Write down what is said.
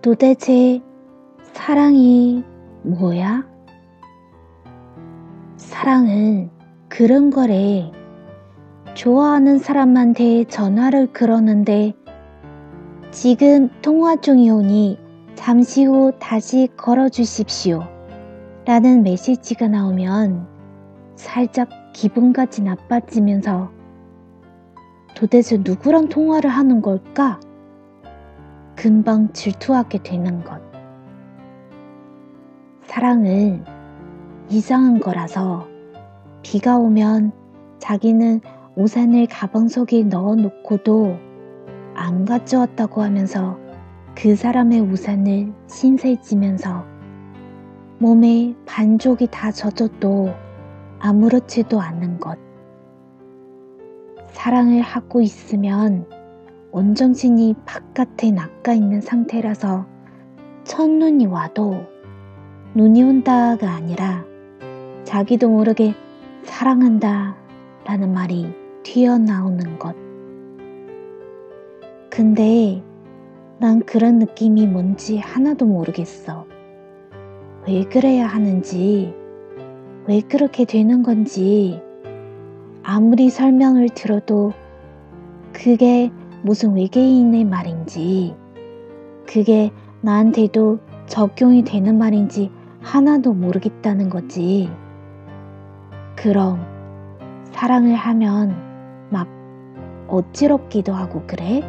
도대체 사랑이 뭐야? 사랑은 그런 거래. 좋아하는 사람한테 전화를 걸었는데 지금 통화 중이오니 잠시 후 다시 걸어주십시오. 라는 메시지가 나오면 살짝 기분까지 나빠지면서 도대체 누구랑 통화를 하는 걸까? 금방 질투하게 되는 것. 사랑은 이상한 거라서 비가 오면 자기는 우산을 가방 속에 넣어 놓고도 안 가져왔다고 하면서 그 사람의 우산을 신세지면서 몸에 반쪽이 다 젖어도 아무렇지도 않은 것. 사랑을 하고 있으면 온정신이 바깥에 낚아 있는 상태라서 첫눈이 와도 눈이 온다가 아니라 자기도 모르게 사랑한다 라는 말이 튀어나오는 것. 근데 난 그런 느낌이 뭔지 하나도 모르겠어. 왜 그래야 하는지, 왜 그렇게 되는 건지, 아무리 설명을 들어도 그게 무슨 외계인의 말인지, 그게 나한테도 적용이 되는 말인지 하나도 모르겠다는 거지. 그럼 사랑을 하면 막 어지럽기도 하고 그래?